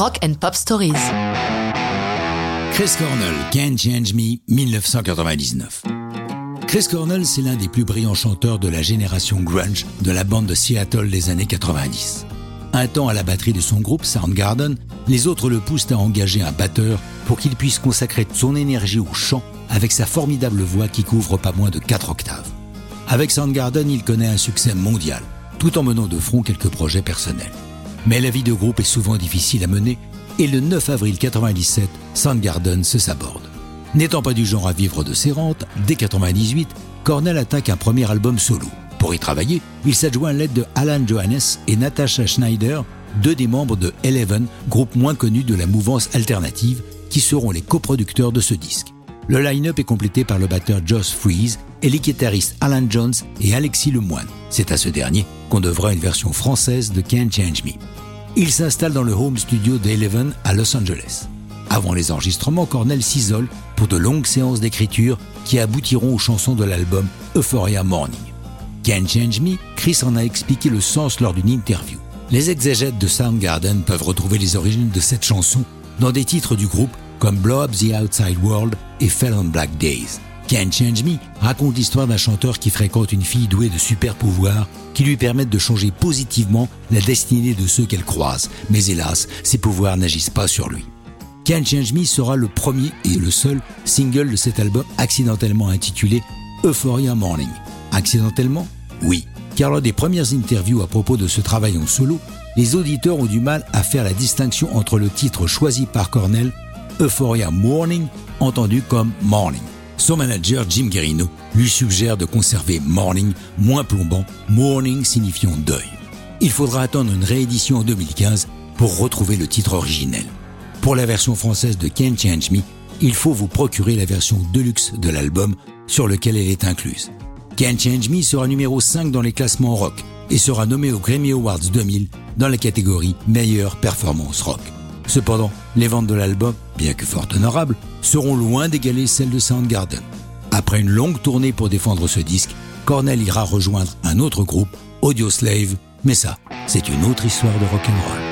Rock and Pop Stories. Chris Cornell, Can't Change Me, 1999. Chris Cornell, c'est l'un des plus brillants chanteurs de la génération grunge de la bande de Seattle des années 90. Un temps à la batterie de son groupe Soundgarden, les autres le poussent à engager un batteur pour qu'il puisse consacrer son énergie au chant avec sa formidable voix qui couvre pas moins de 4 octaves. Avec Soundgarden, il connaît un succès mondial, tout en menant de front quelques projets personnels. Mais la vie de groupe est souvent difficile à mener et le 9 avril 97, Soundgarden se saborde. N'étant pas du genre à vivre de ses rentes, dès 98, Cornell attaque un premier album solo. Pour y travailler, il s'adjoint l'aide de Alan Johannes et Natasha Schneider, deux des membres de Eleven, groupe moins connu de la mouvance alternative, qui seront les coproducteurs de ce disque. Le line-up est complété par le batteur Josh Freeze et les guitaristes Alan Jones et Alexis Lemoine. C'est à ce dernier qu'on devra une version française de Can't Change Me. Il s'installe dans le home studio d'Eleven à Los Angeles. Avant les enregistrements, Cornell s'isole pour de longues séances d'écriture qui aboutiront aux chansons de l'album Euphoria Morning. Can't Change Me, Chris en a expliqué le sens lors d'une interview. Les exégètes de Soundgarden peuvent retrouver les origines de cette chanson dans des titres du groupe comme Blow Up the Outside World et Fell on Black Days. Can't Change Me raconte l'histoire d'un chanteur qui fréquente une fille douée de super pouvoirs qui lui permettent de changer positivement la destinée de ceux qu'elle croise. Mais hélas, ces pouvoirs n'agissent pas sur lui. Can't Change Me sera le premier et le seul single de cet album accidentellement intitulé Euphoria Morning. Accidentellement? Oui, car lors des premières interviews à propos de ce travail en solo, les auditeurs ont du mal à faire la distinction entre le titre choisi par Cornell, Euphoria Morning, entendu comme Morning. Son manager Jim Guerino lui suggère de conserver Morning, moins plombant, Morning signifiant deuil. Il faudra attendre une réédition en 2015 pour retrouver le titre originel. Pour la version française de Can't Change Me, il faut vous procurer la version deluxe de l'album sur lequel elle est incluse. Can't Change Me sera numéro 5 dans les classements rock et sera nommé au Grammy Awards 2000 dans la catégorie meilleure performance rock. Cependant, les ventes de l'album, bien que fort honorables, seront loin d'égaler celles de Soundgarden. Après une longue tournée pour défendre ce disque, Cornell ira rejoindre un autre groupe, Audioslave, mais ça, c'est une autre histoire de rock'n'roll.